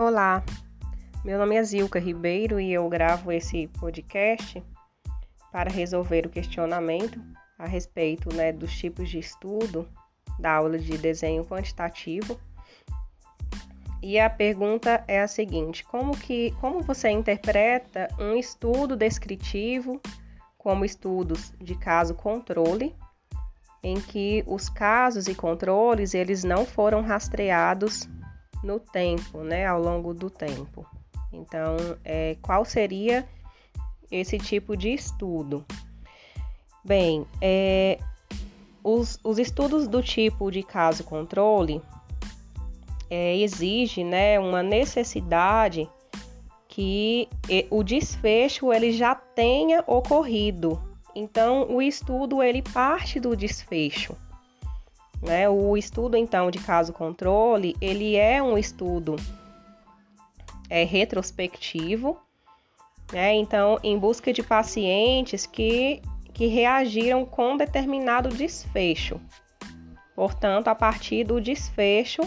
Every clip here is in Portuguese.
Olá, meu nome é Zilka Ribeiro e eu gravo esse podcast para resolver o questionamento a respeito né, dos tipos de estudo da aula de desenho quantitativo. E a pergunta é a seguinte: como que como você interpreta um estudo descritivo como estudos de caso controle, em que os casos e controles eles não foram rastreados no tempo, né, ao longo do tempo. Então, é, qual seria esse tipo de estudo? Bem, é, os, os, estudos do tipo de caso controle é, exige, né, uma necessidade que o desfecho ele já tenha ocorrido. Então, o estudo ele parte do desfecho. Né? O estudo, então, de caso controle, ele é um estudo é, retrospectivo, né? Então, em busca de pacientes que, que reagiram com determinado desfecho. Portanto, a partir do desfecho,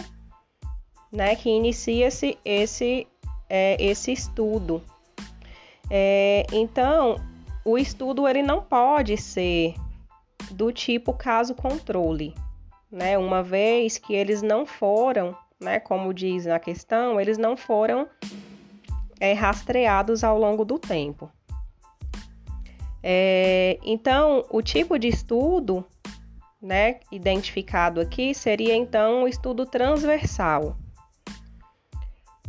né, que inicia-se esse, é, esse estudo. É, então, o estudo ele não pode ser do tipo caso controle, né? Uma vez que eles não foram, né, como diz na questão, eles não foram é, rastreados ao longo do tempo. É, então, o tipo de estudo, né, identificado aqui seria então o estudo transversal.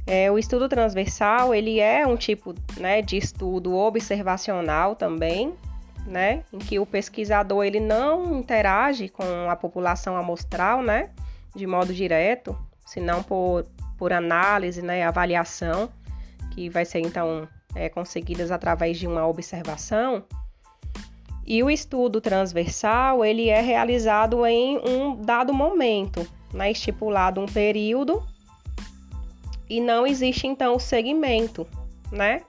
É, o estudo transversal ele é um tipo né, de estudo observacional também, né, em que o pesquisador ele não interage com a população amostral, né, de modo direto, senão por, por análise, né, avaliação, que vai ser então é, conseguidas através de uma observação. E o estudo transversal ele é realizado em um dado momento, né, estipulado um período e não existe então o segmento, né?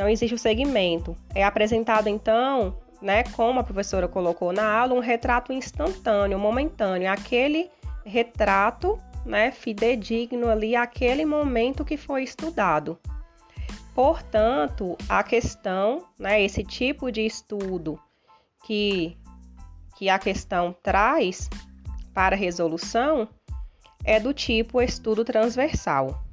Não existe o segmento. É apresentado então, né, como a professora colocou na aula, um retrato instantâneo, momentâneo, aquele retrato, né, fidedigno ali aquele momento que foi estudado. Portanto, a questão, né, esse tipo de estudo que que a questão traz para resolução é do tipo estudo transversal.